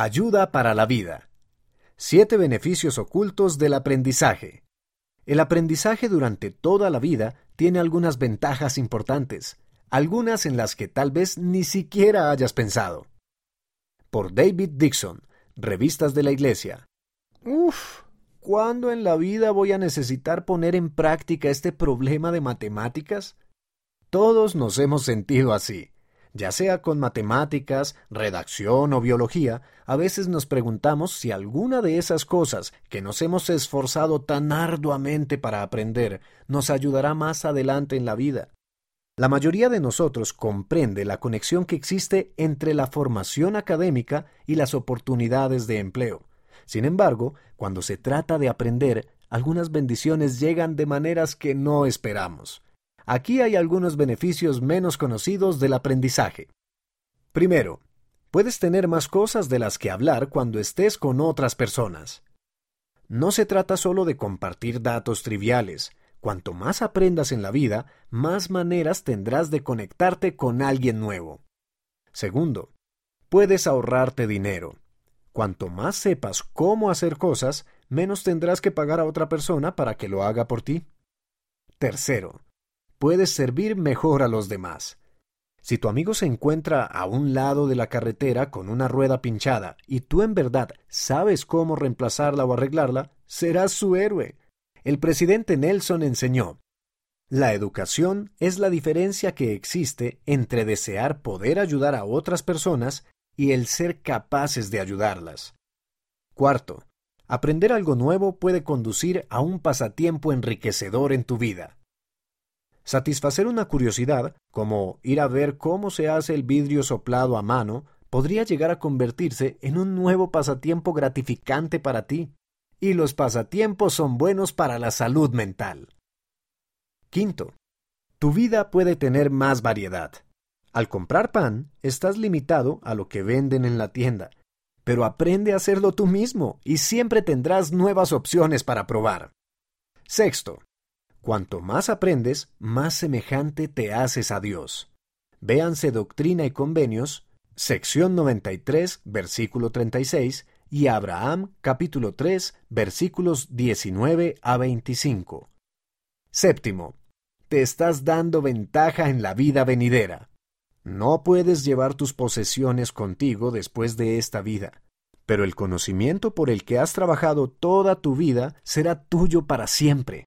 Ayuda para la vida. Siete beneficios ocultos del aprendizaje. El aprendizaje durante toda la vida tiene algunas ventajas importantes, algunas en las que tal vez ni siquiera hayas pensado. Por David Dixon, Revistas de la Iglesia. Uf, ¿cuándo en la vida voy a necesitar poner en práctica este problema de matemáticas? Todos nos hemos sentido así. Ya sea con matemáticas, redacción o biología, a veces nos preguntamos si alguna de esas cosas que nos hemos esforzado tan arduamente para aprender nos ayudará más adelante en la vida. La mayoría de nosotros comprende la conexión que existe entre la formación académica y las oportunidades de empleo. Sin embargo, cuando se trata de aprender, algunas bendiciones llegan de maneras que no esperamos. Aquí hay algunos beneficios menos conocidos del aprendizaje. Primero, puedes tener más cosas de las que hablar cuando estés con otras personas. No se trata solo de compartir datos triviales. Cuanto más aprendas en la vida, más maneras tendrás de conectarte con alguien nuevo. Segundo, puedes ahorrarte dinero. Cuanto más sepas cómo hacer cosas, menos tendrás que pagar a otra persona para que lo haga por ti. Tercero, puedes servir mejor a los demás. Si tu amigo se encuentra a un lado de la carretera con una rueda pinchada y tú en verdad sabes cómo reemplazarla o arreglarla, serás su héroe. El presidente Nelson enseñó La educación es la diferencia que existe entre desear poder ayudar a otras personas y el ser capaces de ayudarlas. Cuarto, aprender algo nuevo puede conducir a un pasatiempo enriquecedor en tu vida. Satisfacer una curiosidad, como ir a ver cómo se hace el vidrio soplado a mano, podría llegar a convertirse en un nuevo pasatiempo gratificante para ti. Y los pasatiempos son buenos para la salud mental. Quinto, tu vida puede tener más variedad. Al comprar pan, estás limitado a lo que venden en la tienda, pero aprende a hacerlo tú mismo y siempre tendrás nuevas opciones para probar. Sexto, Cuanto más aprendes, más semejante te haces a Dios. Véanse Doctrina y Convenios, sección 93, versículo 36, y Abraham, capítulo 3, versículos 19 a 25. Séptimo, te estás dando ventaja en la vida venidera. No puedes llevar tus posesiones contigo después de esta vida, pero el conocimiento por el que has trabajado toda tu vida será tuyo para siempre.